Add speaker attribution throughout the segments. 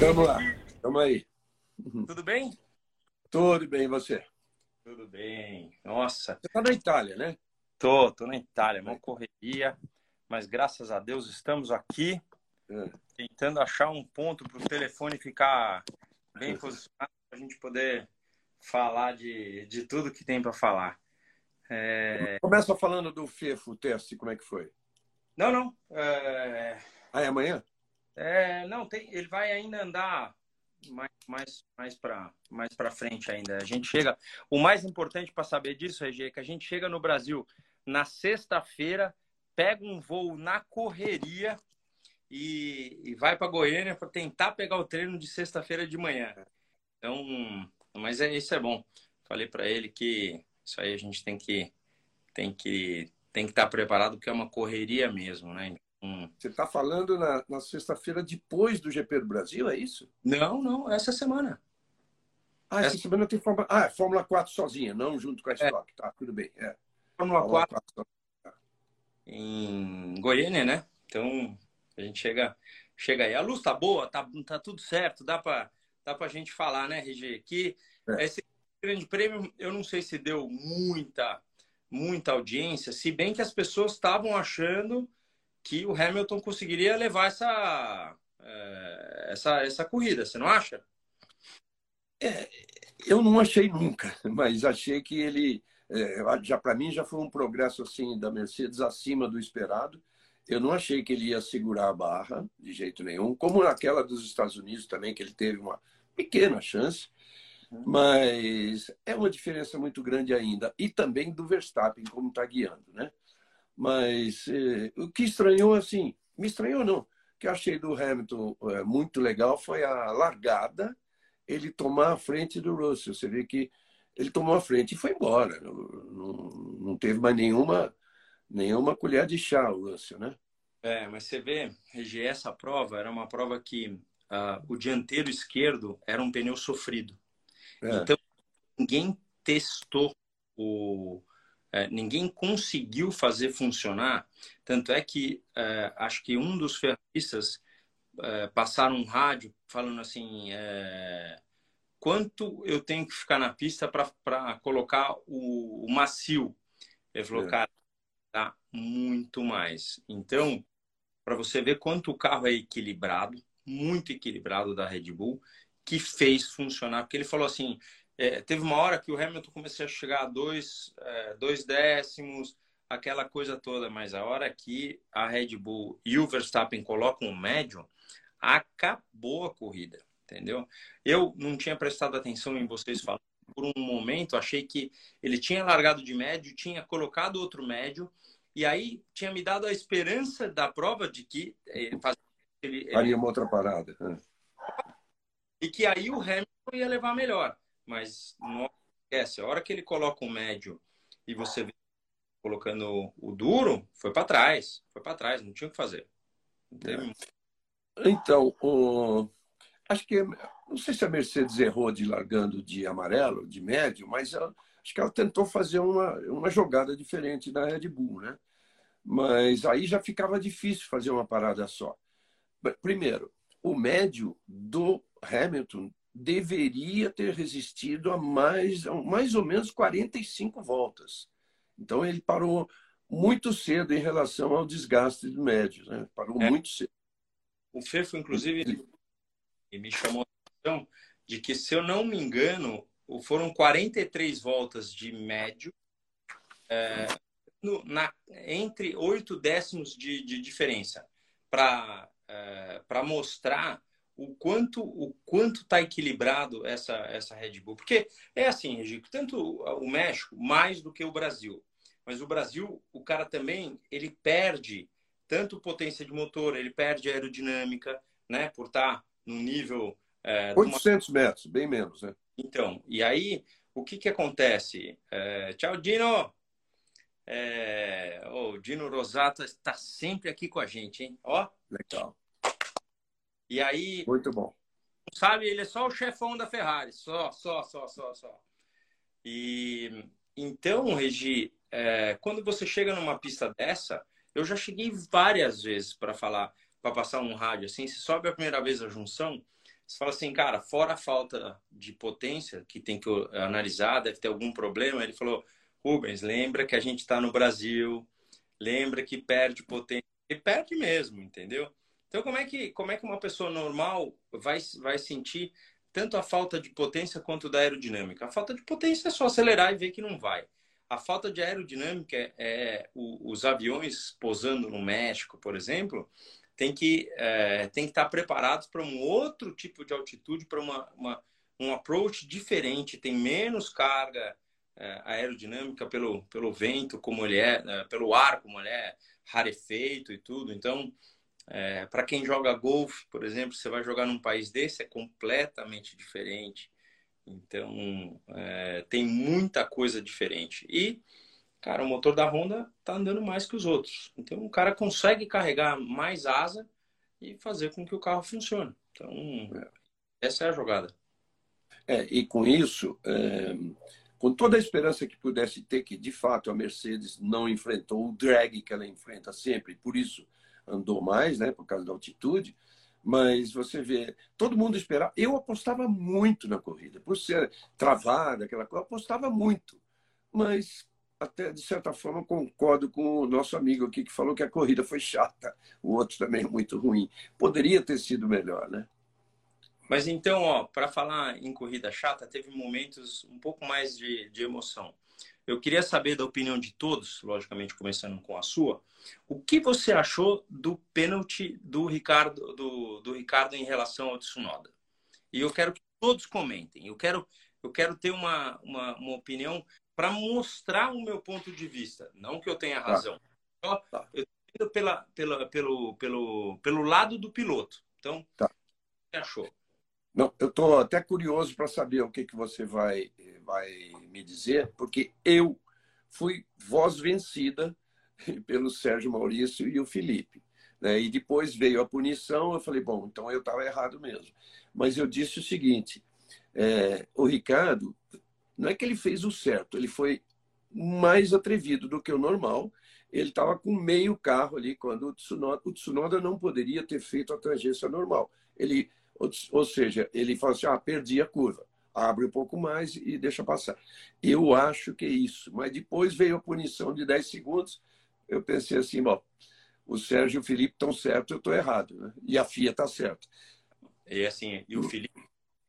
Speaker 1: Vamos lá, vamos aí.
Speaker 2: Tudo bem?
Speaker 1: Tudo bem, você?
Speaker 2: Tudo bem. Nossa.
Speaker 1: Você está na Itália, né?
Speaker 2: Tô, tô na Itália, uma correria, mas graças a Deus estamos aqui é. tentando achar um ponto para o telefone ficar bem posicionado para a gente poder falar de, de tudo que tem para falar.
Speaker 1: É... Começa falando do FEFO teste, como é que foi?
Speaker 2: Não, não. É...
Speaker 1: Ah, é amanhã?
Speaker 2: É, não, tem, ele vai ainda andar mais, mais, mais para mais frente ainda. A gente chega. O mais importante para saber disso, Regi, é que a gente chega no Brasil na sexta-feira, pega um voo na correria e, e vai para Goiânia para tentar pegar o treino de sexta-feira de manhã. Então, mas é isso é bom. Falei para ele que isso aí a gente tem que tem que tem que estar tá preparado porque é uma correria mesmo, né?
Speaker 1: Hum. Você está falando na, na sexta-feira depois do GP do Brasil, é isso?
Speaker 2: Não, não, essa semana.
Speaker 1: Ah, essa, essa... semana tem Fórmula... Ah, é Fórmula 4 sozinha, não junto com a Stock. É. Tá, tudo bem. É.
Speaker 2: Fórmula, Fórmula 4, 4 em Goiânia, né? Então, a gente chega, chega aí. A luz tá boa, tá, tá tudo certo, dá para dá pra gente falar, né, RG? Que é. esse grande prêmio, eu não sei se deu muita, muita audiência, se bem que as pessoas estavam achando que o Hamilton conseguiria levar essa, é, essa, essa corrida, você não acha?
Speaker 1: É, eu não achei nunca, mas achei que ele, é, já para mim, já foi um progresso assim da Mercedes acima do esperado. Eu não achei que ele ia segurar a barra de jeito nenhum, como naquela dos Estados Unidos também, que ele teve uma pequena chance, uhum. mas é uma diferença muito grande ainda. E também do Verstappen, como está guiando, né? Mas eh, o que estranhou, assim, me estranhou não, o que eu achei do Hamilton eh, muito legal foi a largada, ele tomar a frente do Russell. Você vê que ele tomou a frente e foi embora. Não, não, não teve mais nenhuma, nenhuma colher de chá o Russell, né?
Speaker 2: É, mas você vê, Regi, essa prova era uma prova que uh, o dianteiro esquerdo era um pneu sofrido. É. Então, ninguém testou o, é, ninguém conseguiu fazer funcionar. Tanto é que é, acho que um dos ferristas é, passaram um rádio falando assim: é, quanto eu tenho que ficar na pista para colocar o, o, macio? Ele falou, é. cara, tá muito mais. Então, para você ver quanto o carro é equilibrado, muito equilibrado da Red Bull, que fez funcionar, porque ele falou assim: é, teve uma hora que o Hamilton começou a chegar a dois, é, dois décimos, aquela coisa toda, mas a hora que a Red Bull e o Verstappen colocam o médio, acabou a corrida, entendeu? Eu não tinha prestado atenção em vocês falando por um momento, achei que ele tinha largado de médio, tinha colocado outro médio, e aí tinha me dado a esperança da prova de que
Speaker 1: ele ele, faria uma outra parada. Né?
Speaker 2: E que aí o Hamilton ia levar melhor. Mas não esquece, a hora que ele coloca o médio e você vê colocando o duro, foi para trás. Foi para trás, não tinha o que fazer.
Speaker 1: Teve... Então, o... acho que não sei se a Mercedes errou de largando de amarelo, de médio, mas ela, acho que ela tentou fazer uma, uma jogada diferente da Red Bull, né? Mas aí já ficava difícil fazer uma parada só. Primeiro, o médio do Hamilton deveria ter resistido a mais, a mais ou menos 45 voltas. Então ele parou muito cedo em relação ao desgaste do médio, né? Parou é. muito cedo.
Speaker 2: O Fefo, inclusive, me chamou a atenção de que, se eu não me engano, foram 43 voltas de médio é, no, na, entre oito décimos de, de diferença para é, mostrar o quanto o quanto está equilibrado essa essa Red Bull. Porque é assim, Regico, tanto o México mais do que o Brasil. Mas o Brasil, o cara também, ele perde tanto potência de motor, ele perde aerodinâmica, né, por estar tá num nível
Speaker 1: é, 800 uma... metros, bem menos, né?
Speaker 2: Então, e aí o que que acontece? É, tchau, Dino. É, o Dino Rosato está sempre aqui com a gente, hein? Ó,
Speaker 1: legal.
Speaker 2: E aí.
Speaker 1: Muito bom.
Speaker 2: Sabe, ele é só o chefão da Ferrari. Só, só, só, só, só. E então, Regi, é, quando você chega numa pista dessa, eu já cheguei várias vezes para falar, para passar um rádio assim. Você sobe a primeira vez a junção, Você fala assim, cara, fora a falta de potência, que tem que analisar, deve ter algum problema. Ele falou, Rubens, lembra que a gente está no Brasil, lembra que perde potência. E perde mesmo, entendeu? Então, como é que, como é que uma pessoa normal vai, vai sentir tanto a falta de potência quanto da aerodinâmica? A falta de potência é só acelerar e ver que não vai. A falta de aerodinâmica é, é o, os aviões posando no México, por exemplo, tem que, é, tem que estar preparados para um outro tipo de altitude, para uma, uma, um approach diferente, tem menos carga é, aerodinâmica pelo, pelo vento, como ele é, é pelo ar, como ele é rarefeito e tudo. Então, é, para quem joga golfe, por exemplo, você vai jogar num país desse, é completamente diferente. Então, é, tem muita coisa diferente. E, cara, o motor da Honda tá andando mais que os outros. Então, o cara consegue carregar mais asa e fazer com que o carro funcione. Então, essa é a jogada.
Speaker 1: É, e com isso, é, com toda a esperança que pudesse ter, que de fato a Mercedes não enfrentou o drag que ela enfrenta sempre, por isso andou mais, né, por causa da altitude. Mas você vê, todo mundo esperava. Eu apostava muito na corrida, por ser travada, aquela coisa, apostava muito. Mas, até de certa forma, concordo com o nosso amigo aqui que falou que a corrida foi chata, o outro também muito ruim. Poderia ter sido melhor, né?
Speaker 2: Mas então, ó, para falar em corrida chata, teve momentos um pouco mais de, de emoção. Eu queria saber da opinião de todos, logicamente começando com a sua, o que você achou do pênalti do Ricardo, do, do Ricardo em relação ao Tsunoda? E eu quero que todos comentem. Eu quero, eu quero ter uma, uma, uma opinião para mostrar o meu ponto de vista, não que eu tenha tá. razão. Tá. Tá. Eu estou pela, pela, pelo, pelo, pelo lado do piloto. Então, tá. o que você achou?
Speaker 1: Não, eu estou até curioso para saber o que, que você vai, vai me dizer, porque eu fui voz vencida pelo Sérgio Maurício e o Felipe. Né? E depois veio a punição, eu falei, bom, então eu estava errado mesmo. Mas eu disse o seguinte: é, o Ricardo, não é que ele fez o certo, ele foi mais atrevido do que o normal. Ele estava com meio carro ali quando o Tsunoda, o Tsunoda não poderia ter feito a tangência normal. Ele ou seja, ele fala assim: ah, perdi a curva, abre um pouco mais e deixa passar. Eu acho que é isso. Mas depois veio a punição de 10 segundos. Eu pensei assim: bom, o Sérgio e o Felipe estão certos, eu estou errado. Né? E a FIA está certa.
Speaker 2: E assim, e o Felipe,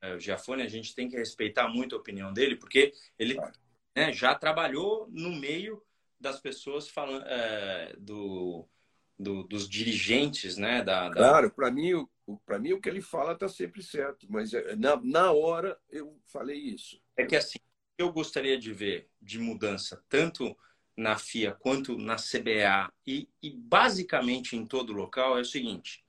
Speaker 2: é, o Giafone, a gente tem que respeitar muito a opinião dele, porque ele claro. né, já trabalhou no meio das pessoas falando é, do, do, dos dirigentes, né? Da,
Speaker 1: da... Claro, para mim, para mim o que ele fala está sempre certo, mas é, na, na hora eu falei isso.
Speaker 2: É que assim, eu gostaria de ver de mudança tanto na FIA quanto na CBA e, e basicamente em todo local é o seguinte: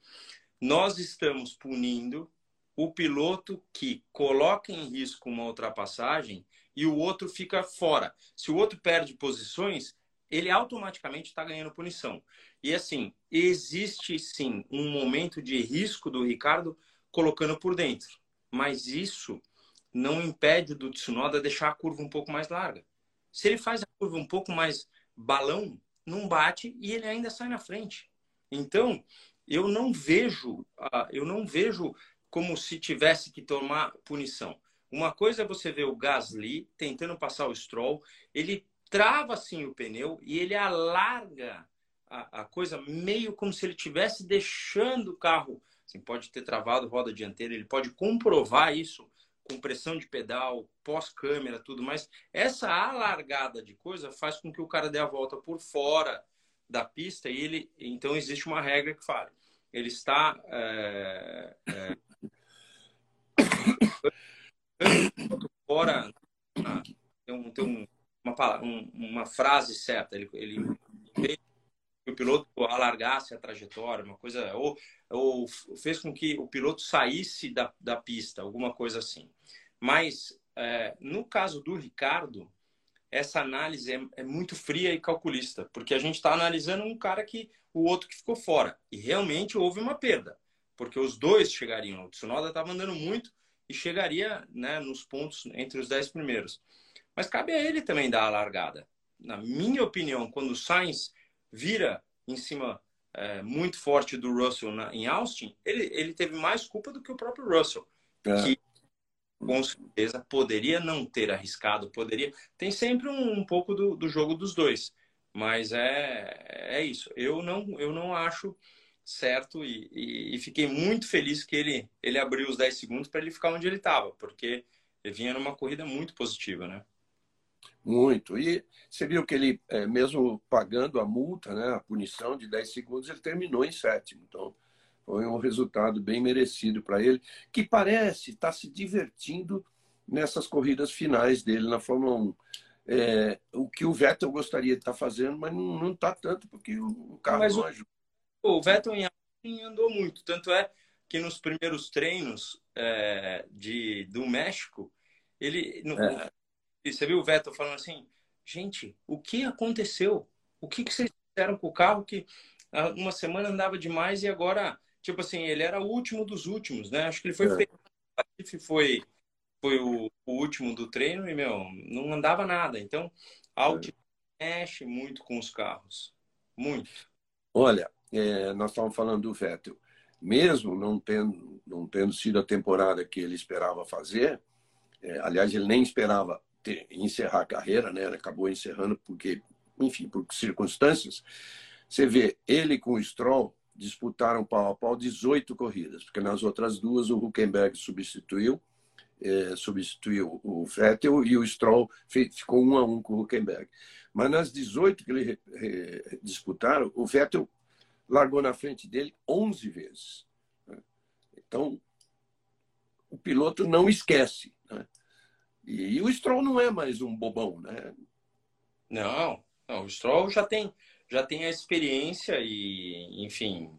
Speaker 2: nós estamos punindo o piloto que coloca em risco uma ultrapassagem e o outro fica fora. Se o outro perde posições, ele automaticamente está ganhando punição. E assim, existe sim um momento de risco do Ricardo colocando por dentro, mas isso não impede do Tsunoda deixar a curva um pouco mais larga. Se ele faz a curva um pouco mais balão, não bate e ele ainda sai na frente. Então, eu não vejo, eu não vejo como se tivesse que tomar punição. Uma coisa é você ver o Gasly tentando passar o Stroll, ele trava assim o pneu e ele alarga a, a coisa meio como se ele estivesse deixando o carro. Assim, pode ter travado roda dianteira, ele pode comprovar isso com pressão de pedal, pós-câmera, tudo, mas essa alargada de coisa faz com que o cara dê a volta por fora da pista e ele, então existe uma regra que fala, ele está é, é, fora, ah, tem, um, tem um, uma, um, uma frase certa. Ele, ele fez que o piloto alargasse a trajetória, uma coisa, ou, ou fez com que o piloto saísse da, da pista, alguma coisa assim. Mas é, no caso do Ricardo, essa análise é, é, muito fria e calculista, porque a gente está analisando um cara que o outro que ficou fora. E realmente houve uma perda, porque os dois chegariam. O Tsunoda estava andando muito e chegaria né, nos pontos entre os dez primeiros. Mas cabe a ele também dar a largada. Na minha opinião, quando o Sainz vira em cima é, muito forte do Russell na, em Austin, ele, ele teve mais culpa do que o próprio Russell. é. que com certeza poderia não ter arriscado, poderia. Tem sempre um, um pouco do, do, jogo dos dois, mas é, é isso. Eu não, eu não acho certo e, e, e fiquei muito feliz que ele, ele abriu os 10 segundos para ele ficar onde ele estava, porque ele vinha numa corrida muito positiva, né?
Speaker 1: Muito. E você viu que ele, é, mesmo pagando a multa, né, a punição de 10 segundos, ele terminou em sétimo. Então, foi um resultado bem merecido para ele, que parece estar tá se divertindo nessas corridas finais dele na Fórmula 1. É, o que o Vettel gostaria de estar tá fazendo, mas não está tanto porque o carro mas não ajuda.
Speaker 2: O, o Vettel em andou muito, tanto é que nos primeiros treinos é, de, do México, ele. No, é. Você viu o Vettel falando assim, gente, o que aconteceu? O que, que vocês fizeram com o carro que uma semana andava demais e agora tipo assim, ele era o último dos últimos, né? Acho que ele foi é. feito. foi, foi o, o, último do treino e, meu, não andava nada. Então, a Audi é. mexe muito com os carros. Muito.
Speaker 1: Olha, é, nós estávamos falando do Vettel. Mesmo não tendo, não tendo sido a temporada que ele esperava fazer, é, aliás, ele nem esperava ter, encerrar a carreira, né? Ele acabou encerrando porque, enfim, por circunstâncias. Você vê ele com o Stroll, disputaram pau a pau 18 corridas, porque nas outras duas o Huckenberg substituiu, é, substituiu o Vettel e o Stroll ficou um a um com o Huckenberg. Mas nas 18 que eles disputaram, o Vettel largou na frente dele 11 vezes. Né? Então, o piloto não esquece. Né? E, o Stroll não é mais um bobão, né?
Speaker 2: Não, não o Stroll já tem já tem a experiência e, enfim,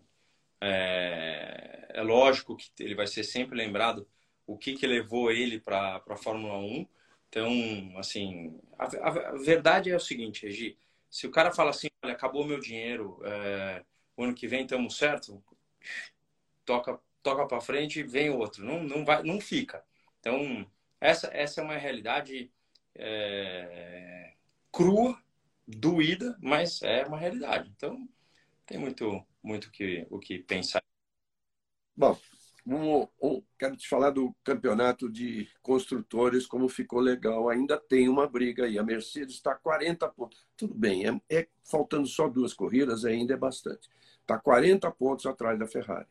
Speaker 2: é, é lógico que ele vai ser sempre lembrado o que, que levou ele para a Fórmula 1. Então, assim, a, a, a, verdade é o seguinte, Regi, se o cara fala assim, olha, acabou meu dinheiro, é, o ano que vem estamos certo, toca toca para frente e vem outro, não, não vai, não fica. Então, essa, essa é uma realidade é, crua doída, mas é uma realidade. Então, tem muito, muito que, o que pensar.
Speaker 1: Bom, um, um, quero te falar do campeonato de construtores, como ficou legal. Ainda tem uma briga aí. A Mercedes está 40 pontos. Tudo bem, é, é, faltando só duas corridas, ainda é bastante. Está 40 pontos atrás da Ferrari.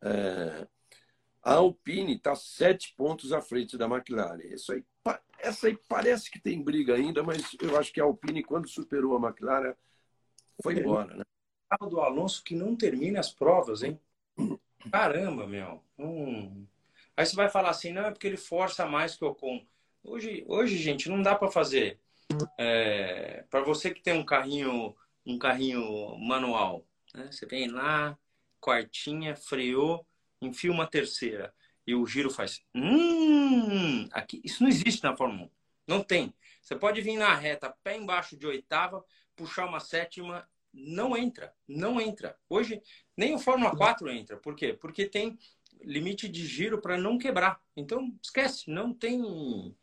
Speaker 1: É, a Alpine está sete pontos à frente da McLaren. Isso aí essa aí parece que tem briga ainda, mas eu acho que a Alpine, quando superou a McLaren, foi embora, né?
Speaker 2: Carro do Alonso que não termina as provas, hein? Caramba, meu. Hum. Aí você vai falar assim, não, é porque ele força mais que o Ocon. Hoje, hoje gente, não dá para fazer. É, para você que tem um carrinho, um carrinho manual, né? você vem lá, quartinha, freou, enfia uma terceira e o giro faz. Hum, aqui, isso não existe na Fórmula 1. Não tem. Você pode vir na reta, pé embaixo de oitava, puxar uma sétima, não entra. Não entra. Hoje, nem o Fórmula 4 entra. Por quê? Porque tem limite de giro para não quebrar. Então, esquece. Não tem.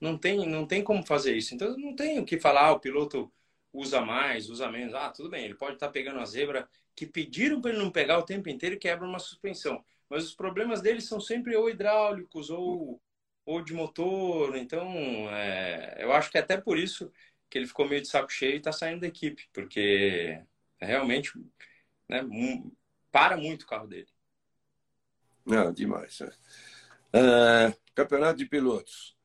Speaker 2: Não tem, não tem como fazer isso. Então, não tem o que falar. Ah, o piloto usa mais, usa menos. Ah, tudo bem. Ele pode estar tá pegando a zebra que pediram para ele não pegar o tempo inteiro e quebra uma suspensão mas os problemas deles são sempre ou hidráulicos ou, ou de motor. Então, é, eu acho que é até por isso que ele ficou meio de saco cheio e está saindo da equipe, porque realmente né, para muito o carro dele.
Speaker 1: Não, demais. É. campeonato de pilotos.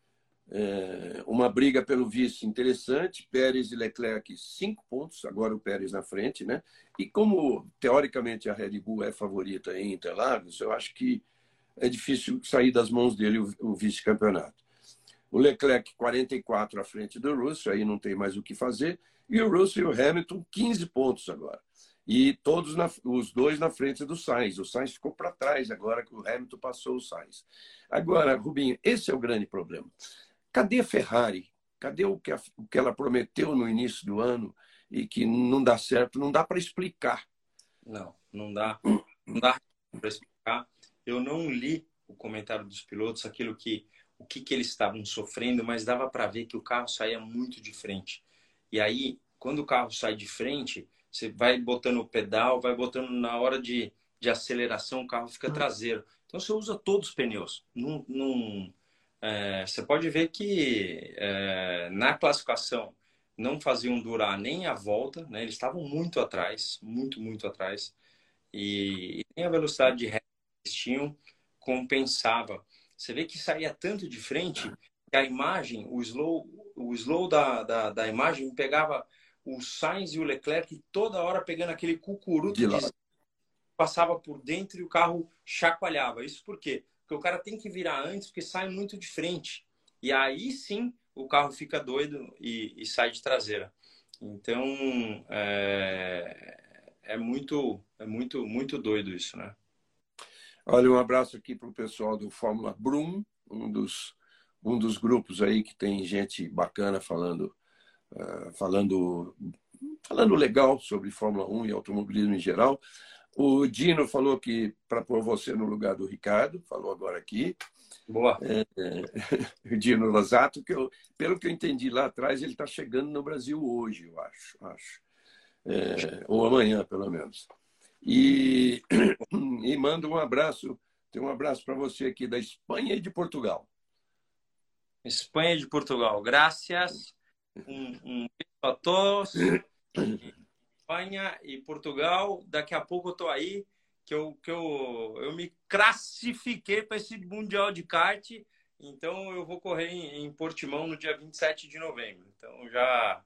Speaker 1: É, uma briga pelo vice interessante. Pérez e Leclerc, cinco pontos. Agora o Pérez na frente, né? E como, teoricamente, a Red Bull é favorita em Interlagos, eu acho que é difícil sair das mãos dele o, o vice-campeonato. O Leclerc, 44 à frente do Russell, aí não tem mais o que fazer. E o Russell e o Hamilton, 15 pontos agora. E todos na, os dois na frente do Sainz. O Sainz ficou para trás agora que o Hamilton passou o Sainz. Agora, Rubinho, esse é o grande problema. Cadê a Ferrari? Cadê o que, a, o que ela prometeu no início do ano e que não dá certo? Não dá para explicar.
Speaker 2: Não, não dá. Não dá para explicar. Eu não li o comentário dos pilotos, aquilo que o que, que eles estavam sofrendo, mas dava para ver que o carro saía muito de frente. E aí, quando o carro sai de frente, você vai botando o pedal, vai botando na hora de, de aceleração, o carro fica traseiro. Então você usa todos os pneus. Num, num é, você pode ver que é, na classificação não faziam durar nem a volta, né? Eles estavam muito atrás, muito, muito atrás. E, e nem a velocidade de ré que eles tinham compensava. Você vê que saía tanto de frente que a imagem, o slow, o slow da, da, da imagem pegava o Sainz e o Leclerc toda hora pegando aquele cucuruto de, de passava por dentro e o carro chacoalhava. Isso por quê? Porque o cara tem que virar antes porque sai muito de frente. E aí sim o carro fica doido e, e sai de traseira. Então é, é, muito é muito muito doido isso, né?
Speaker 1: Olha um abraço aqui para o pessoal do Fórmula Brum, um dos um dos grupos aí que tem gente bacana falando uh, falando falando legal sobre Fórmula 1 e automobilismo em geral. O Dino falou que para pôr você no lugar do Ricardo, falou agora aqui.
Speaker 2: Boa.
Speaker 1: É, é, Dino Losato, que eu, pelo que eu entendi lá atrás, ele está chegando no Brasil hoje, eu acho. acho. É, ou amanhã, pelo menos. E, e manda um abraço, tem um abraço para você aqui da Espanha e de Portugal.
Speaker 2: Espanha e de Portugal. Graças. Um, um beijo a todos. Espanha e Portugal. Daqui a pouco eu tô aí, que eu, que eu, eu me classifiquei para esse Mundial de Kart. Então eu vou correr em, em Portimão no dia 27 de novembro. Então já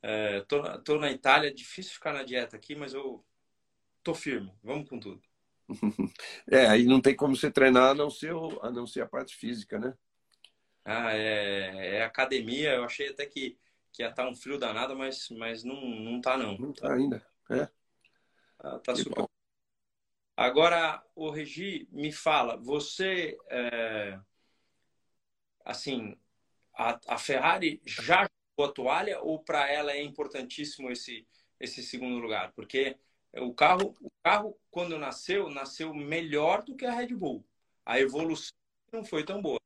Speaker 2: é, tô, tô na Itália, difícil ficar na dieta aqui, mas eu tô firme. Vamos com tudo.
Speaker 1: É, aí não tem como você treinar a não ser, a, não ser a parte física, né?
Speaker 2: Ah, é, é academia. Eu achei até que que ia estar tá um frio danado, mas, mas não, não tá não.
Speaker 1: Não tá ainda, é.
Speaker 2: Ah, tá super. Bom. Agora, o Regi, me fala, você, é, assim, a, a, Ferrari já jogou a toalha ou para ela é importantíssimo esse, esse segundo lugar? Porque o carro, o carro, quando nasceu, nasceu melhor do que a Red Bull. A evolução não foi tão boa.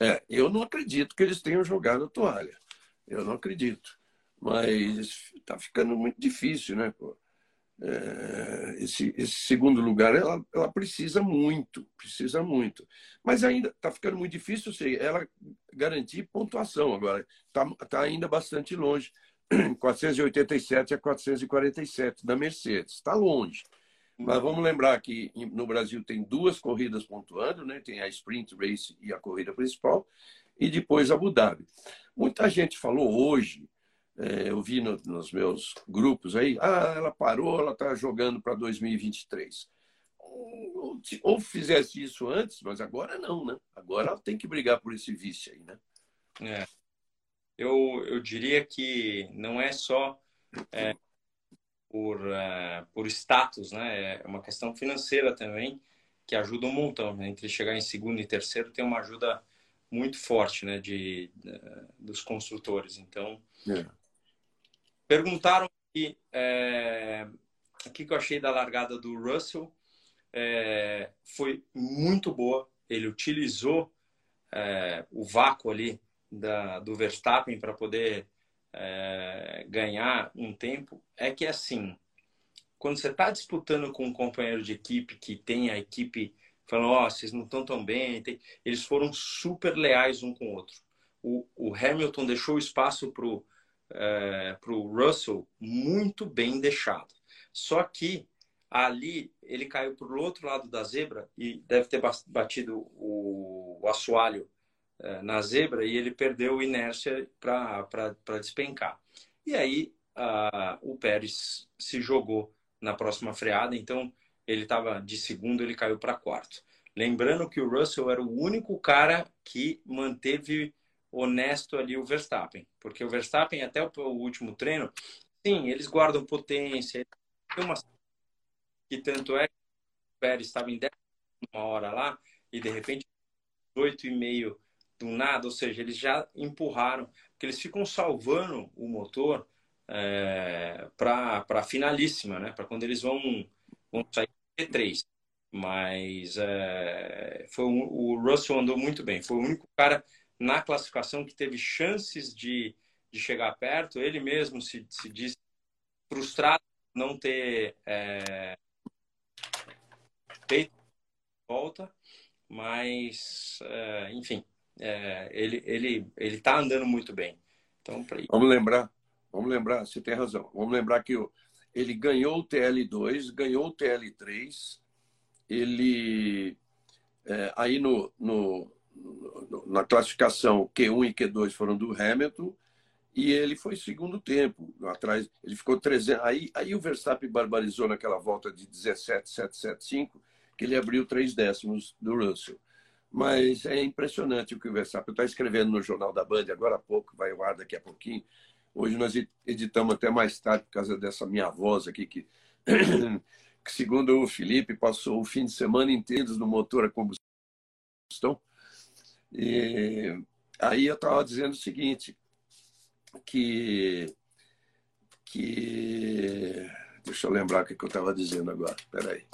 Speaker 1: É, eu não acredito que eles tenham jogado a toalha. Eu não acredito. Mas está ficando muito difícil, né? É, esse, esse, segundo lugar, ela, ela, precisa muito, precisa muito. Mas ainda está ficando muito difícil sei, ela garantir pontuação agora. Está tá ainda bastante longe. 487 a 447 da Mercedes. Está longe. Mas vamos lembrar que no Brasil tem duas corridas pontuando, né? Tem a Sprint Race e a corrida principal e depois Abu Dhabi. Muita gente falou hoje, é, eu vi no, nos meus grupos aí, ah, ela parou, ela está jogando para 2023. Ou, ou fizesse isso antes, mas agora não, né? Agora ela tem que brigar por esse vice aí, né?
Speaker 2: É. Eu, eu diria que não é só é, por, uh, por status, né? É uma questão financeira também que ajuda um montão. Né? Entre chegar em segundo e terceiro tem uma ajuda muito forte né, de, de dos construtores. Então, é. perguntaram aqui, é, o que eu achei da largada do Russell. É, foi muito boa. Ele utilizou é, o vácuo ali da, do Verstappen para poder é, ganhar um tempo. É que assim, quando você está disputando com um companheiro de equipe que tem a equipe falando, ó, oh, vocês não estão tão bem. Eles foram super leais um com o outro. O, o Hamilton deixou espaço para o é, pro Russell muito bem deixado. Só que ali ele caiu para o outro lado da zebra e deve ter batido o, o assoalho é, na zebra e ele perdeu inércia para despencar. E aí a, o Pérez se jogou na próxima freada, então ele estava de segundo, ele caiu para quarto. Lembrando que o Russell era o único cara que manteve honesto ali o Verstappen, porque o Verstappen até o, último treino, sim, eles guardam potência, tem uma que tanto é que o Pérez estava em 10 uma hora lá e de repente oito e meio do nada, ou seja, eles já empurraram, porque eles ficam salvando o motor é, para finalíssima, né? Para quando eles vão vão sair P3. Mas é, foi um, o Russell andou muito bem. Foi o único cara na classificação que teve chances de, de chegar perto. Ele mesmo se, se disse frustrado não ter é, feito volta, mas, é, enfim, ele ele ele está andando muito bem. Então,
Speaker 1: pra... vamos lembrar, vamos lembrar, você tem razão. Vamos lembrar que ele ganhou o TL2, ganhou o TL3, ele é, aí no, no, na classificação Q1 e Q2 foram do Hamilton e ele foi segundo tempo atrás ele ficou 300 aí aí o Verstappen barbarizou naquela volta de 17,775 que ele abriu três décimos do Russell. Mas é impressionante o que o Verstappen está escrevendo no jornal da Band agora há pouco vai ao ar daqui a pouquinho hoje nós editamos até mais tarde por causa dessa minha voz aqui que que segundo o Felipe passou o fim de semana inteiro no motor a combustão e aí eu estava dizendo o seguinte que. que deixa eu lembrar o que eu estava dizendo agora. Peraí.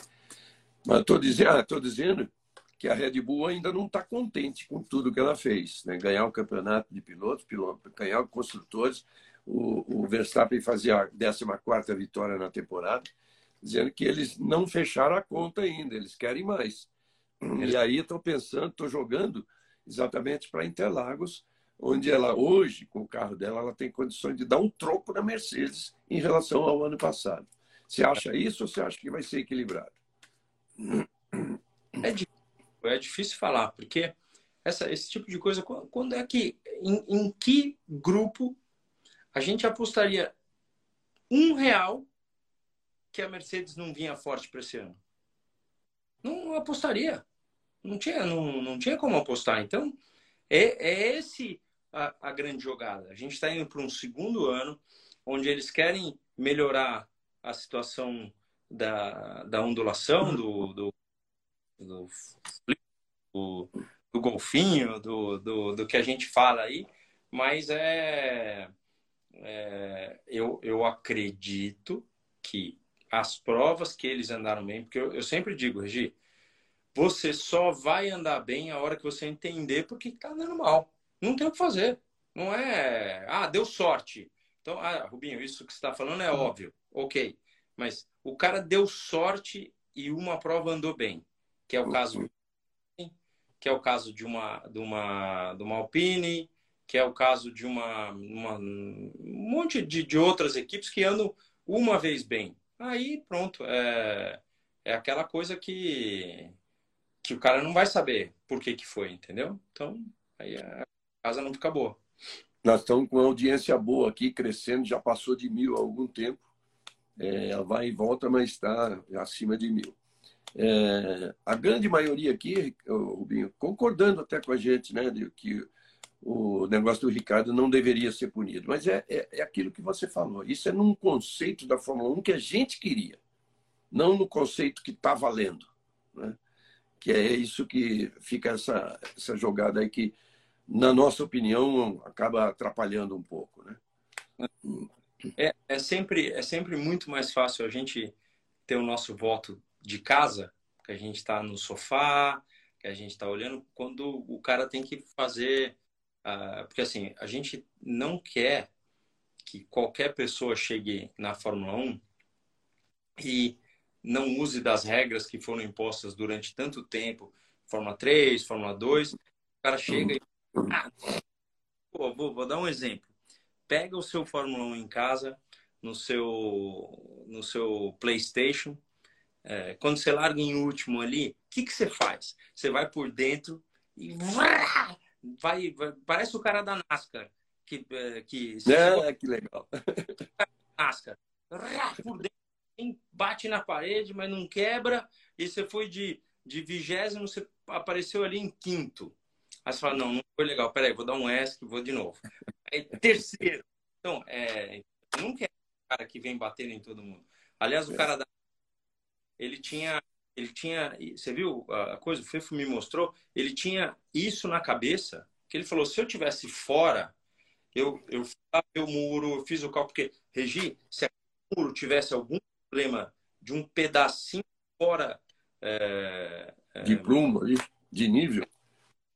Speaker 1: Mas estou dizendo, ah, dizendo que a Red Bull ainda não está contente com tudo que ela fez. Né? Ganhar o campeonato de pilotos, piloto, ganhar o construtores. O, o Verstappen fazia a 14 vitória na temporada, dizendo que eles não fecharam a conta ainda, eles querem mais. E aí estou pensando, estou jogando exatamente para Interlagos, onde ela hoje, com o carro dela, ela tem condições de dar um troco na Mercedes em relação ao ano passado. Você acha isso ou você acha que vai ser equilibrado?
Speaker 2: É difícil, falar, porque essa, esse tipo de coisa, quando é que, em, em que grupo a gente apostaria um real que a Mercedes não vinha forte para esse ano? Não apostaria. Não tinha, não, não tinha como apostar. Então, é, é esse a, a grande jogada. A gente está indo para um segundo ano onde eles querem melhorar a situação da, da ondulação, do, do, do, do, do golfinho, do, do, do, que a gente fala aí, mas é, é, eu, eu acredito que as provas que eles andaram bem, porque eu, eu sempre digo, Regi, você só vai andar bem a hora que você entender porque está andando mal. Não tem o que fazer. Não é, ah, deu sorte. Então, ah, Rubinho, isso que você está falando é óbvio. Ok. Mas o cara deu sorte e uma prova andou bem. Que é o caso que é o caso de uma, de uma, de uma Alpine, que é o caso de uma, uma um monte de, de outras equipes que andam uma vez bem. Aí, pronto, é, é aquela coisa que, que o cara não vai saber por que, que foi, entendeu? Então, aí a casa não fica boa.
Speaker 1: Nós estamos com uma audiência boa aqui, crescendo, já passou de mil há algum tempo. É, ela vai e volta, mas está acima de mil. É, a grande maioria aqui, Rubinho, concordando até com a gente, né, de que o negócio do Ricardo não deveria ser punido. Mas é, é, é, aquilo que você falou. Isso é num conceito da Fórmula 1 que a gente queria, não no conceito que está valendo. Né? Que é isso que fica essa, essa jogada aí que na nossa opinião, acaba atrapalhando um pouco. Né?
Speaker 2: É, é, sempre, é sempre muito mais fácil a gente ter o nosso voto de casa, que a gente está no sofá, que a gente está olhando, quando o cara tem que fazer. Uh, porque assim, a gente não quer que qualquer pessoa chegue na Fórmula 1 e não use das regras que foram impostas durante tanto tempo Fórmula 3, Fórmula 2. O cara chega e ah, pô, vou, vou dar um exemplo. Pega o seu Fórmula 1 em casa, no seu, no seu PlayStation. É, quando você larga em último ali, o que, que você faz? Você vai por dentro e vai, vai parece o cara da NASCAR. Que, é, que,
Speaker 1: é, que legal.
Speaker 2: NASCAR. Por dentro, bate na parede, mas não quebra. E você foi de, de vigésimo, você apareceu ali em quinto. Aí você fala, não, não foi legal, peraí, vou dar um ESC, vou de novo. Aí, terceiro. Então, é, não quer cara que vem batendo em todo mundo. Aliás, o cara da. Ele tinha. Ele tinha. Você viu a coisa? O Fefo me mostrou. Ele tinha isso na cabeça. Que ele falou: se eu tivesse fora, eu, eu fiz o muro, eu fiz o cálculo. Porque, Regi, se o muro tivesse algum problema de um pedacinho fora. É,
Speaker 1: é, de prumo, de nível.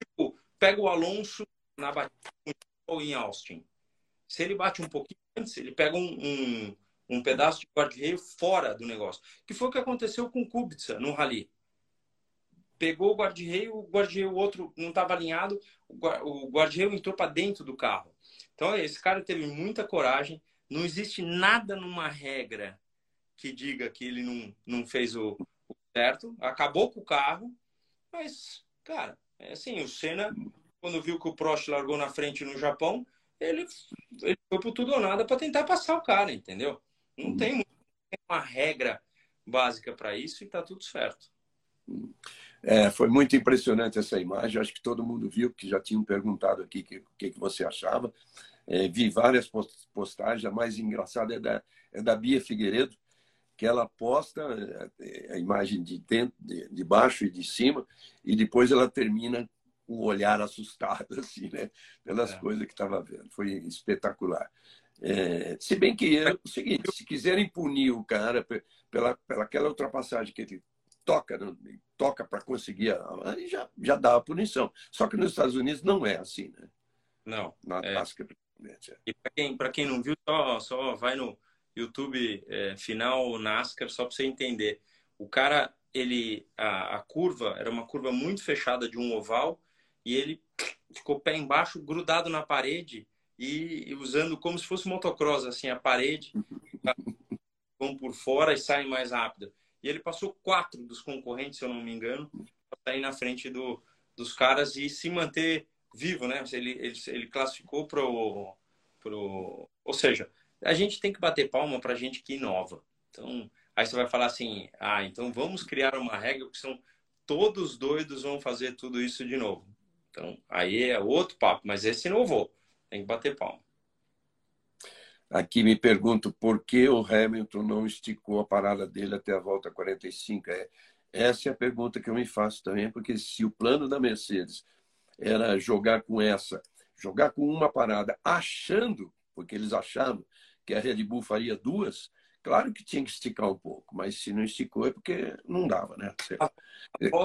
Speaker 2: Tipo, pega o Alonso na batida em Austin. Se ele bate um pouquinho antes, ele pega um, um, um pedaço de guarda-reio fora do negócio. Que foi o que aconteceu com Kubica no Rally. pegou o guarda-reio, o guarda-reio outro não estava alinhado, o guarda-reio entrou para dentro do carro. Então, esse cara teve muita coragem. Não existe nada numa regra que diga que ele não, não fez o, o certo. Acabou com o carro, mas, cara, é assim, o Senna, quando viu que o Prost largou na frente no Japão, ele, ele foi por tudo ou nada para tentar passar o cara, entendeu? Não tem uma regra básica para isso e está tudo certo.
Speaker 1: É, foi muito impressionante essa imagem. Acho que todo mundo viu, que já tinham perguntado aqui o que, que, que, você achava. É, vi várias postagens. A mais engraçada é da, é da Bia Figueiredo, que ela posta é, a imagem de, dentro, de, de baixo e de cima, e depois ela termina com o olhar assustado, assim, né? Pelas é. coisas que estava vendo. Foi espetacular. É, se bem que é o seguinte, se quiserem punir o cara pela, pela aquela ultrapassagem que ele toca, né, toca para conseguir, aí já, já dá a punição. Só que nos Estados Unidos não é assim, né?
Speaker 2: Não. Na é. Tasca, é. E para quem, quem não viu, só, só vai no YouTube é, final NASCAR só para você entender. O cara, ele a, a curva era uma curva muito fechada de um oval e ele ficou pé embaixo, grudado na parede e, usando como se fosse motocross, assim, a parede, vão por fora e saem mais rápido. E ele passou quatro dos concorrentes, se eu não me engano, para sair na frente do, dos caras e se manter vivo, né? Ele, ele, ele classificou pro, pro... Ou seja, a gente tem que bater palma para gente que inova. Então, aí você vai falar assim, ah, então vamos criar uma regra que são todos doidos vão fazer tudo isso de novo. Então, aí é outro papo, mas esse inovou. Tem que bater palma.
Speaker 1: Aqui me pergunto por que o Hamilton não esticou a parada dele até a volta 45. É, essa é a pergunta que eu me faço também, porque se o plano da Mercedes era jogar com essa, jogar com uma parada, achando, porque eles achavam que a Red Bull faria duas, claro que tinha que esticar um pouco, mas se não esticou é porque não dava, né?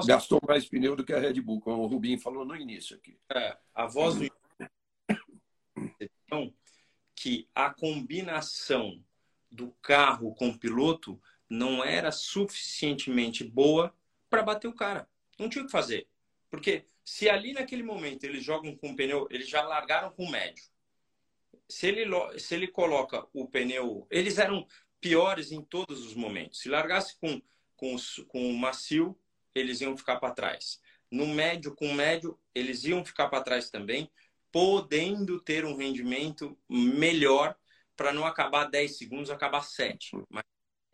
Speaker 1: Gastou mais pneu do que a Red Bull, como o Rubinho falou no início aqui.
Speaker 2: É, a voz do que a combinação do carro com o piloto não era suficientemente boa para bater o cara. Não tinha o que fazer. Porque se ali naquele momento eles jogam com o pneu, eles já largaram com o médio. Se ele, se ele coloca o pneu. Eles eram piores em todos os momentos. Se largasse com, com, com o macio, eles iam ficar para trás. No médio, com o médio, eles iam ficar para trás também, podendo ter um rendimento melhor para não acabar 10 segundos, acabar 7. Mas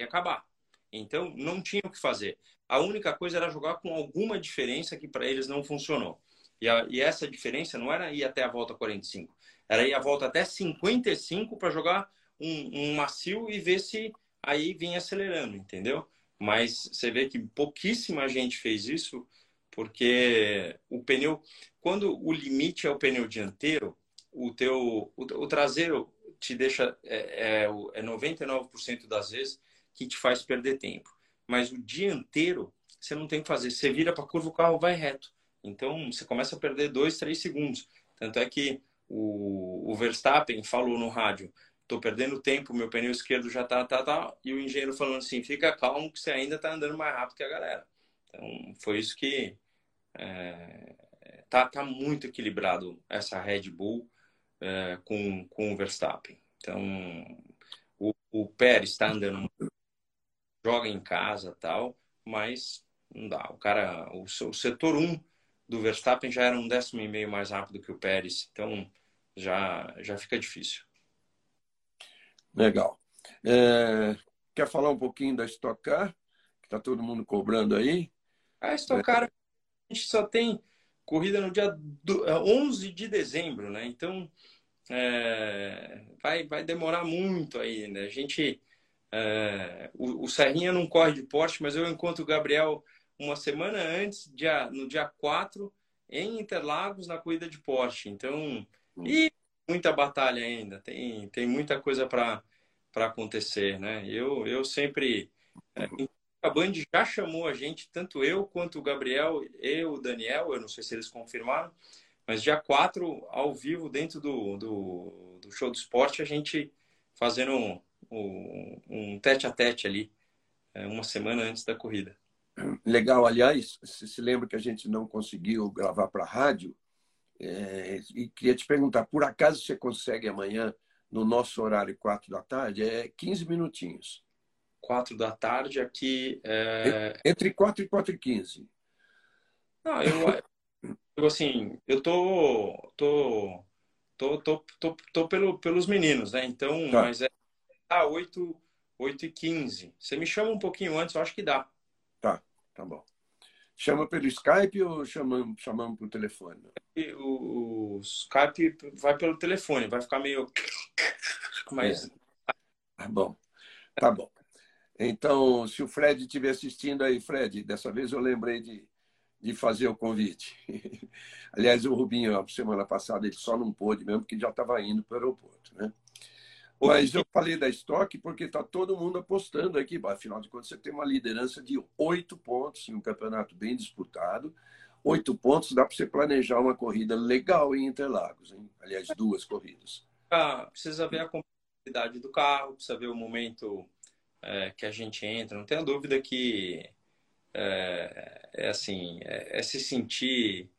Speaker 2: ia acabar. Então, não tinha o que fazer. A única coisa era jogar com alguma diferença que para eles não funcionou. E, a, e, essa diferença não era ir até a volta 45, era ir a volta até 55 para jogar um, um macio e ver se aí vinha acelerando, entendeu? Mas você vê que pouquíssima gente fez isso porque o pneu, quando o limite é o pneu dianteiro, o teu o, o traseiro te deixa é, é, é 99% das vezes que te faz perder tempo. Mas o dianteiro você não tem que fazer. Você vira para curva, o carro vai reto. Então você começa a perder dois, três segundos. Tanto é que o, o Verstappen falou no rádio: estou perdendo tempo, meu pneu esquerdo já tá, tá, tá. E o engenheiro falando assim: fica calmo que você ainda está andando mais rápido que a galera. Então foi isso que é, tá, tá muito equilibrado essa Red Bull é, com, com o Verstappen. Então, o, o Pérez está andando, joga em casa tal, mas não dá. O cara, o, o setor 1 do Verstappen já era um décimo e meio mais rápido que o Pérez, então já, já fica difícil.
Speaker 1: Legal. É, quer falar um pouquinho da Stock Car? Que está todo mundo cobrando aí?
Speaker 2: A Stock Car gente só tem corrida no dia 11 é, de dezembro, né? Então é, vai, vai demorar muito ainda. A gente. É, o, o Serrinha não corre de Porsche, mas eu encontro o Gabriel uma semana antes, dia, no dia 4, em Interlagos, na corrida de Porsche. Então, hum. e muita batalha ainda, tem, tem muita coisa para acontecer, né? Eu, eu sempre. É, a Band já chamou a gente, tanto eu quanto o Gabriel, eu, o Daniel, eu não sei se eles confirmaram, mas dia 4, ao vivo, dentro do, do, do show do esporte, a gente fazendo um, um, tete a tete ali, é, uma semana antes da corrida.
Speaker 1: Legal, aliás, você se lembra que a gente não conseguiu gravar para a rádio? É, e queria te perguntar, por acaso você consegue amanhã, no nosso horário, quatro da tarde? É 15 minutinhos.
Speaker 2: Quatro da tarde aqui. É...
Speaker 1: Entre quatro e quatro e quinze.
Speaker 2: Não, eu, eu assim, eu tô, tô, tô, tô, tô, tô pelo, pelos meninos, né? Então, tá. mas é ah, 8, 8 e 15. Você me chama um pouquinho antes, eu acho que dá.
Speaker 1: Tá, tá bom. Chama pelo Skype ou chamamos, chamamos por telefone?
Speaker 2: O, o Skype vai pelo telefone, vai ficar meio. Mas.
Speaker 1: É. Tá bom. Tá bom. Então, se o Fred estiver assistindo aí, Fred, dessa vez eu lembrei de, de fazer o convite. Aliás, o Rubinho, semana passada, ele só não pôde mesmo, porque já estava indo para o aeroporto, né? Mas eu falei da estoque porque está todo mundo apostando aqui. Afinal de contas, você tem uma liderança de oito pontos em um campeonato bem disputado. Oito pontos dá para você planejar uma corrida legal em Interlagos. Hein? Aliás, duas corridas.
Speaker 2: Ah, precisa ver a compatibilidade do carro, precisa ver o momento é, que a gente entra. Não tenha dúvida que é, é assim, é, é, se sentir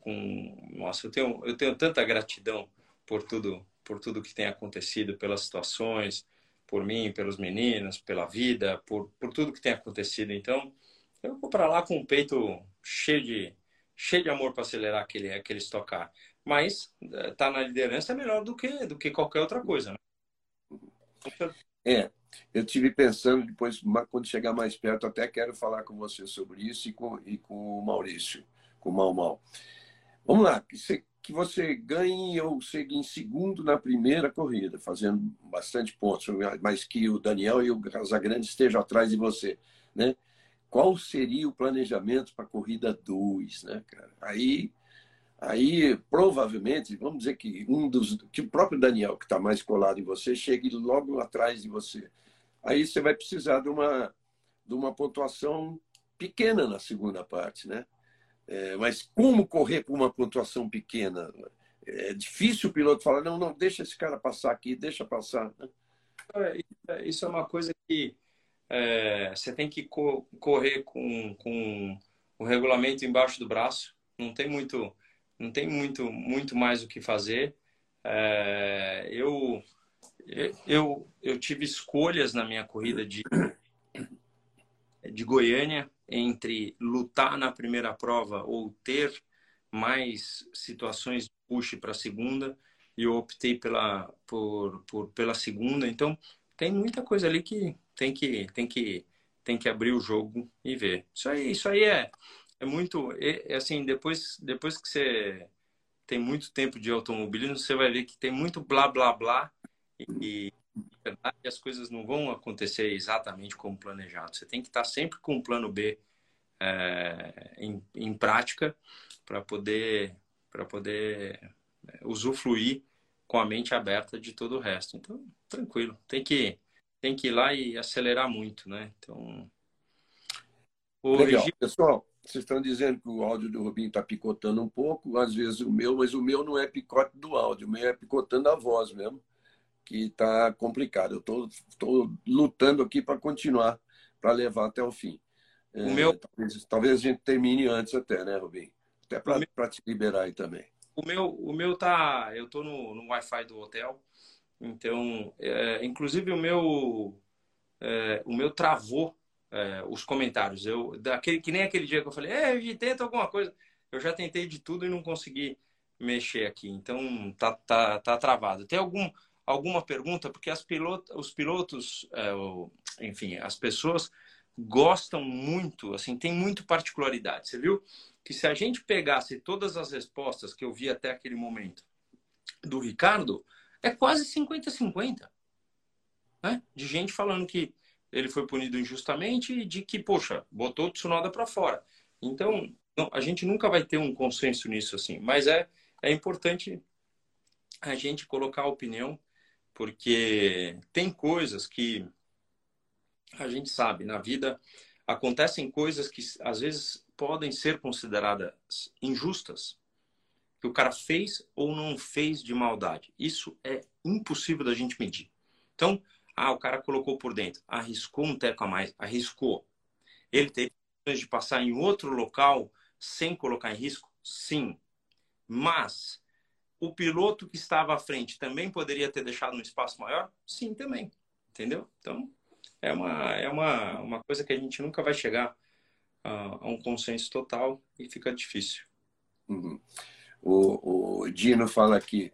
Speaker 2: com... Nossa, eu tenho, eu tenho tanta gratidão por tudo por tudo que tem acontecido, pelas situações, por mim, pelos meninos, pela vida, por, por tudo que tem acontecido. Então, eu vou para lá com o peito cheio de, cheio de amor para acelerar aquele, aquele estocar. Mas estar eh, tá na liderança é melhor do que, do que qualquer outra coisa. Né?
Speaker 1: É, eu tive pensando depois, quando chegar mais perto, até quero falar com você sobre isso e com, e com o Maurício, com o Mal Mal. Vamos lá, você que você ganhe ou chegue em segundo na primeira corrida, fazendo bastante pontos, mas que o Daniel e o Casagrande estejam atrás de você, né? Qual seria o planejamento para a corrida 2, né, cara? Aí, aí provavelmente, vamos dizer que um dos, que o próprio Daniel que está mais colado em você chegue logo atrás de você. Aí você vai precisar de uma de uma pontuação pequena na segunda parte, né? É, mas como correr com uma pontuação pequena? É difícil o piloto falar, não, não, deixa esse cara passar aqui, deixa passar. Né?
Speaker 2: É, isso é uma coisa que é, você tem que co correr com, com o regulamento embaixo do braço. Não tem muito, não tem muito, muito mais o que fazer. É, eu, eu, eu tive escolhas na minha corrida de, de Goiânia entre lutar na primeira prova ou ter mais situações de push para a segunda e eu optei pela por, por pela segunda então tem muita coisa ali que tem que tem que tem que abrir o jogo e ver isso aí isso aí é é muito é, assim depois depois que você tem muito tempo de automobilismo você vai ver que tem muito blá blá blá e, verdade as coisas não vão acontecer exatamente como planejado. Você tem que estar sempre com um plano B é, em, em prática para poder para poder é, usufruir com a mente aberta de todo o resto. Então, tranquilo. Tem que tem que ir lá e acelerar muito, né? Então,
Speaker 1: Legal. Pessoal, vocês estão dizendo que o áudio do Rubinho está picotando um pouco, às vezes o meu, mas o meu não é picote do áudio, o meu é picotando a voz mesmo que está complicado. Eu estou lutando aqui para continuar, para levar até o fim. O é, meu... talvez, talvez, a gente termine antes até, né, Rubinho? Até para meu... te liberar aí também.
Speaker 2: O meu, o meu tá. Eu estou no, no Wi-Fi do hotel, então, é, inclusive o meu, é, o meu travou é, os comentários. Eu, daquele, que nem aquele dia que eu falei, é, tenta alguma coisa. Eu já tentei de tudo e não consegui mexer aqui. Então, tá, tá, tá travado. Tem algum, alguma pergunta, porque as pilot, os pilotos, é, enfim, as pessoas gostam muito, assim, tem muito particularidade. Você viu que se a gente pegasse todas as respostas que eu vi até aquele momento do Ricardo, é quase 50-50. Né? De gente falando que ele foi punido injustamente e de que, poxa, botou o Tsunoda para fora. Então, não, a gente nunca vai ter um consenso nisso assim, mas é, é importante a gente colocar a opinião porque tem coisas que a gente sabe na vida acontecem coisas que às vezes podem ser consideradas injustas que o cara fez ou não fez de maldade. Isso é impossível da gente medir. Então, ah, o cara colocou por dentro, arriscou um teco a mais, arriscou. Ele teve de passar em outro local sem colocar em risco? Sim. Mas o piloto que estava à frente também poderia ter deixado um espaço maior? Sim, também. Entendeu? Então, é uma, é uma, uma coisa que a gente nunca vai chegar a, a um consenso total e fica difícil.
Speaker 1: Uhum. O, o Dino fala aqui,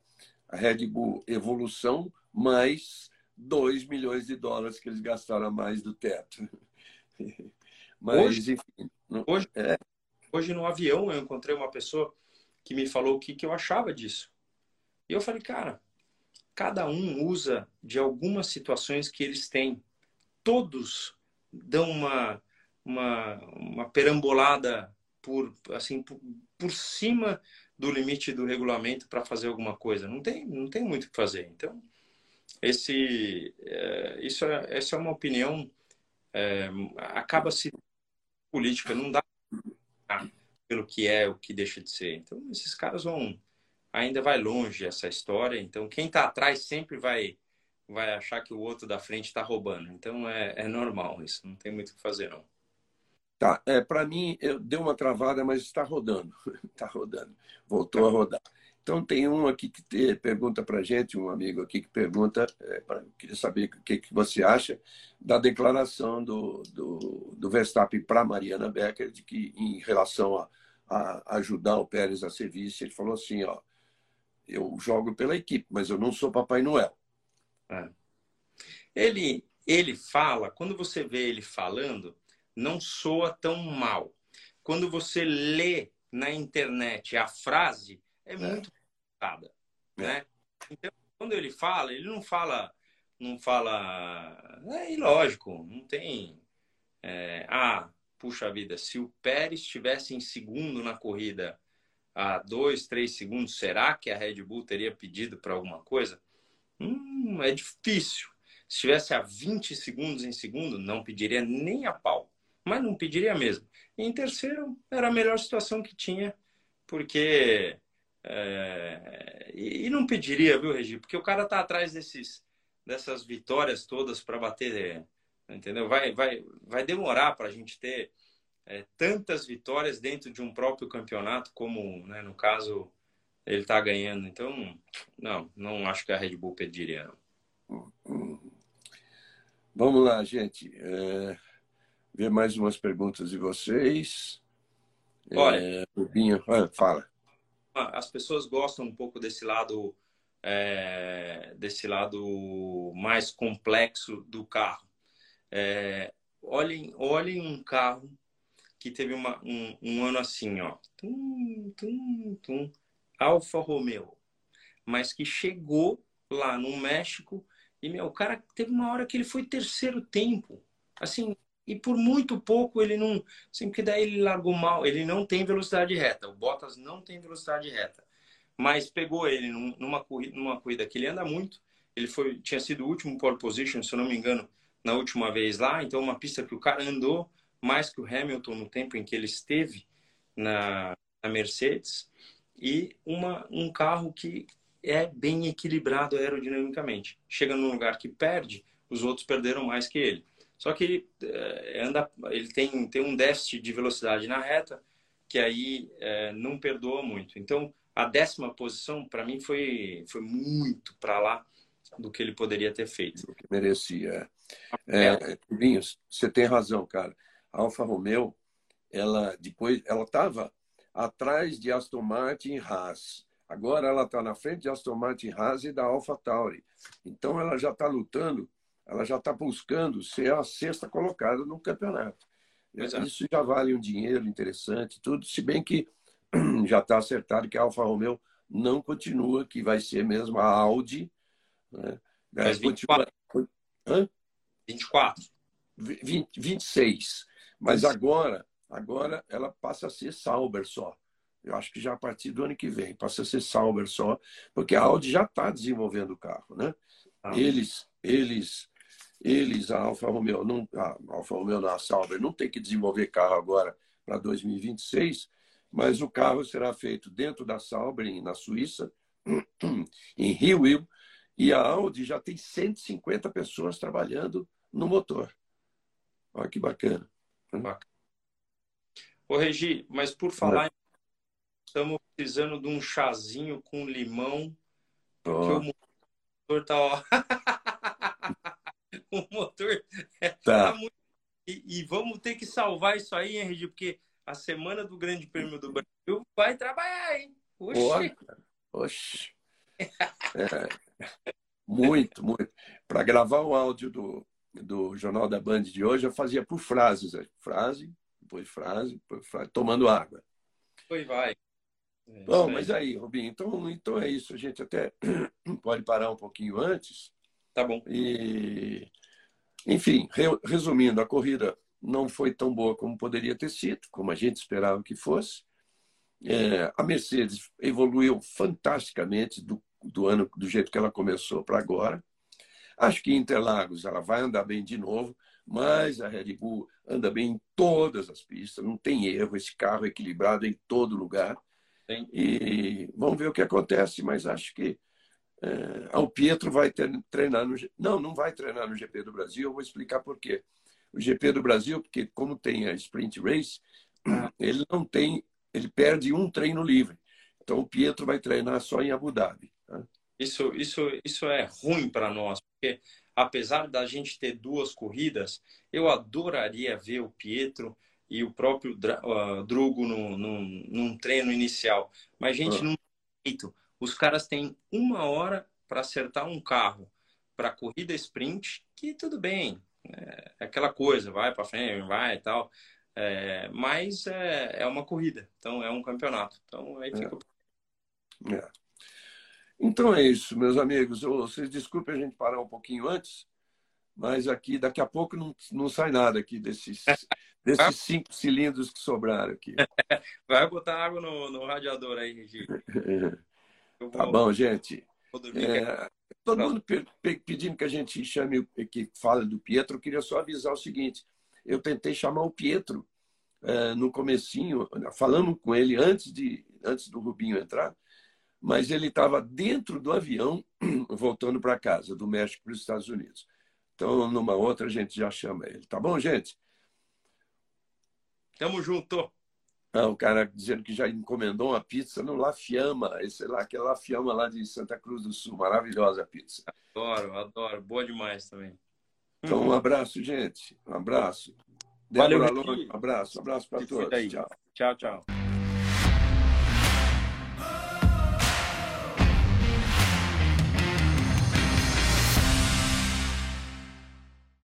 Speaker 1: a Red Bull evolução mais 2 milhões de dólares que eles gastaram a mais do teto.
Speaker 2: Mas, hoje, enfim. Não, hoje, é... hoje no avião eu encontrei uma pessoa que me falou o que, que eu achava disso. E eu falei, cara, cada um usa de algumas situações que eles têm. Todos dão uma, uma, uma perambolada por, assim, por, por cima do limite do regulamento para fazer alguma coisa. Não tem, não tem muito o que fazer. Então, esse, é, isso é, essa é uma opinião, é, acaba se política, não dá pelo que é, o que deixa de ser. Então, esses caras vão, ainda vai longe essa história. Então, quem está atrás sempre vai vai achar que o outro da frente está roubando. Então, é, é normal isso, não tem muito o que fazer, não.
Speaker 1: Tá, é, para mim, eu, deu uma travada, mas está rodando. Está rodando. Voltou tá. a rodar. Então, tem um aqui que te, pergunta para a gente, um amigo aqui que pergunta, é, pra, queria saber o que, que você acha da declaração do, do, do Verstappen para Mariana Becker, de que em relação a, a, ajudar o Pérez a ser vice, ele falou assim, ó, eu jogo pela equipe, mas eu não sou Papai Noel.
Speaker 2: É. Ele, ele fala, quando você vê ele falando, não soa tão mal. Quando você lê na internet a frase, é, é. muito complicada, é. né? Então, quando ele fala, ele não fala, não fala, é ilógico, não tem, é, ah, puxa vida, se o Pérez estivesse em segundo na corrida a dois, três segundos, será que a Red Bull teria pedido para alguma coisa? Hum, é difícil. Se estivesse a 20 segundos em segundo, não pediria nem a pau mas não pediria mesmo. E em terceiro, era a melhor situação que tinha, porque. É, e não pediria, viu, Regi? Porque o cara tá atrás desses, dessas vitórias todas para bater. Entendeu? Vai, vai, vai demorar para a gente ter é, tantas vitórias dentro de um próprio campeonato, como né, no caso ele está ganhando. Então, não, não acho que a Red Bull pediria. Não.
Speaker 1: Vamos lá, gente. É ver mais umas perguntas de vocês.
Speaker 2: Olha, é,
Speaker 1: Rubinho, fala.
Speaker 2: As pessoas gostam um pouco desse lado, é, desse lado mais complexo do carro. É, olhem, olhem um carro que teve uma, um, um ano assim, ó, tum, tum, tum, Alfa Romeo, mas que chegou lá no México e meu, o cara teve uma hora que ele foi terceiro tempo, assim, e por muito pouco ele não. Assim, porque daí ele largou mal. Ele não tem velocidade reta. O Bottas não tem velocidade reta. Mas pegou ele numa corrida, numa corrida que ele anda muito. Ele foi, tinha sido o último pole position, se eu não me engano, na última vez lá. Então, uma pista que o cara andou mais que o Hamilton no tempo em que ele esteve na, na Mercedes. E uma, um carro que é bem equilibrado aerodinamicamente. Chega num lugar que perde, os outros perderam mais que ele. Só que ele, é, anda, ele tem, tem um déficit de velocidade na reta que aí é, não perdoa muito. Então, a décima posição, para mim, foi, foi muito para lá do que ele poderia ter feito.
Speaker 1: O que merecia. É, é, você tem razão, cara. A Alfa Romeo, ela depois, ela estava atrás de Aston Martin e Haas. Agora ela está na frente de Aston Martin, Haas e da Alfa Tauri. Então ela já está lutando ela já está buscando ser a sexta colocada no campeonato. Exato. Isso já vale um dinheiro interessante, tudo, se bem que já está acertado que a Alfa Romeo não continua, que vai ser mesmo a Audi. Né?
Speaker 2: Mas 24. Continua... Hã? 24.
Speaker 1: 20, 26. Mas agora, agora ela passa a ser Sauber só. Eu acho que já a partir do ano que vem passa a ser Sauber só, porque a Audi já está desenvolvendo o carro, né? Ah, eles, eles eles, a Alfa Romeo, não, a Alfa Romeo na Sauber não tem que desenvolver carro agora para 2026, mas o carro será feito dentro da Sauber, na Suíça, em Rio, e a Audi já tem 150 pessoas trabalhando no motor. Olha que bacana.
Speaker 2: bacana. Ô, Regi, mas por falar, estamos precisando de um chazinho com limão, porque oh. o motor tá, ó. o motor tá, tá muito... e, e, vamos ter que salvar isso aí, Regi, porque a semana do Grande Prêmio do Brasil vai trabalhar, hein?
Speaker 1: Oxi. Oxi. É, muito, muito. Para gravar o áudio do, do Jornal da Band de hoje, eu fazia por frases. Né? Frase, depois frase, depois frase, tomando água.
Speaker 2: Foi, vai.
Speaker 1: É, Bom, mas aí, Rubinho, então, então é isso. A gente até pode parar um pouquinho antes.
Speaker 2: Tá bom.
Speaker 1: E, enfim, resumindo, a corrida não foi tão boa como poderia ter sido, como a gente esperava que fosse. É, a Mercedes evoluiu fantasticamente do, do ano do jeito que ela começou para agora. Acho que Interlagos ela vai andar bem de novo, mas a Red Bull anda bem em todas as pistas, não tem erro, esse carro é equilibrado em todo lugar. Sim. E vamos ver o que acontece, mas acho que é, o Pietro vai ter, treinar no. Não, não vai treinar no GP do Brasil, eu vou explicar por quê. O GP do Brasil, porque como tem a Sprint Race, ele não tem ele perde um treino livre. Então o Pietro vai treinar só em Abu Dhabi. Tá?
Speaker 2: Isso, isso, isso é ruim para nós, porque apesar da gente ter duas corridas, eu adoraria ver o Pietro e o próprio uh, Drugo no, no, num treino inicial. Mas, gente, ah. não tem jeito. Os caras têm uma hora para acertar um carro para corrida sprint, que tudo bem, é aquela coisa, vai para frente, vai e tal. É, mas é, é uma corrida, então é um campeonato. Então aí fica.
Speaker 1: É. é. Então é isso, meus amigos. Vocês desculpem a gente parar um pouquinho antes, mas aqui daqui a pouco não, não sai nada aqui desses, desses cinco cilindros que sobraram aqui.
Speaker 2: Vai botar água no, no radiador aí, Regi.
Speaker 1: Tá bom, gente. É, todo mundo pedindo que a gente chame, que fale do Pietro, eu queria só avisar o seguinte eu tentei chamar o Pietro é, no comecinho, falando com ele antes, de, antes do Rubinho entrar, mas ele estava dentro do avião voltando para casa, do México para os Estados Unidos. Então, numa outra, a gente já chama ele. Tá bom, gente?
Speaker 2: Tamo junto.
Speaker 1: Ah, o cara dizendo que já encomendou uma pizza no La Fiamma, esse lá, aquela La Fiamma lá de Santa Cruz do Sul. Maravilhosa a pizza.
Speaker 2: Adoro, adoro. Boa demais também.
Speaker 1: Então, um abraço, gente. Um abraço. Valeu, Débora um abraço. Um abraço para todos. Tchau.
Speaker 2: Tchau, tchau.